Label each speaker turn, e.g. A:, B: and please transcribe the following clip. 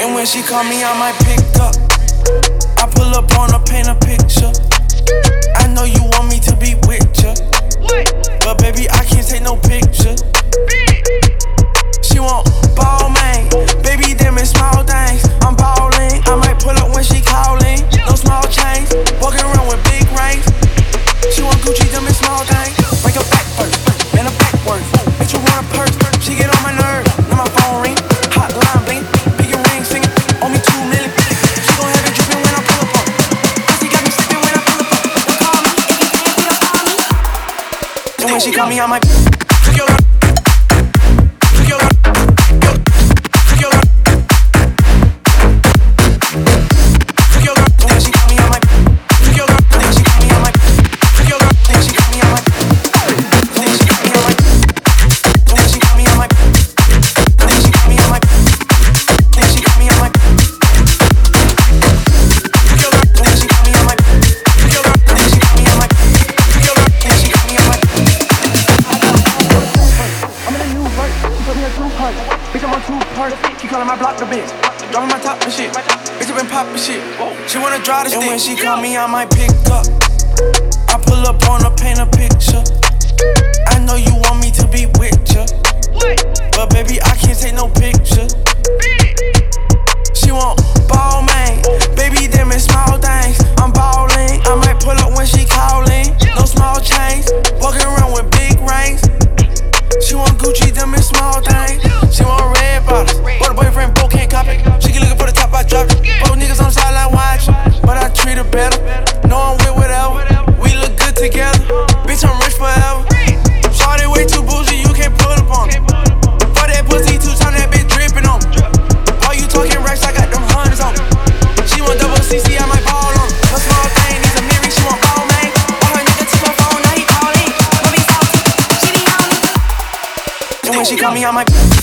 A: And when she call me, I might pick up. I pull up on her, paint a picture. I know you She call me on my. Bitch, I'm on two parts. Keep calling my block the bitch. Dropping my top and shit. Bitch, I been poppin' shit. She wanna draw this and when she call me, I might pick up. I pull up on her, paint a picture. on Gucci, them is small things. She want red bottles, but her boyfriend broke, can't cop it. She keep looking for the top, I drop she call me on my.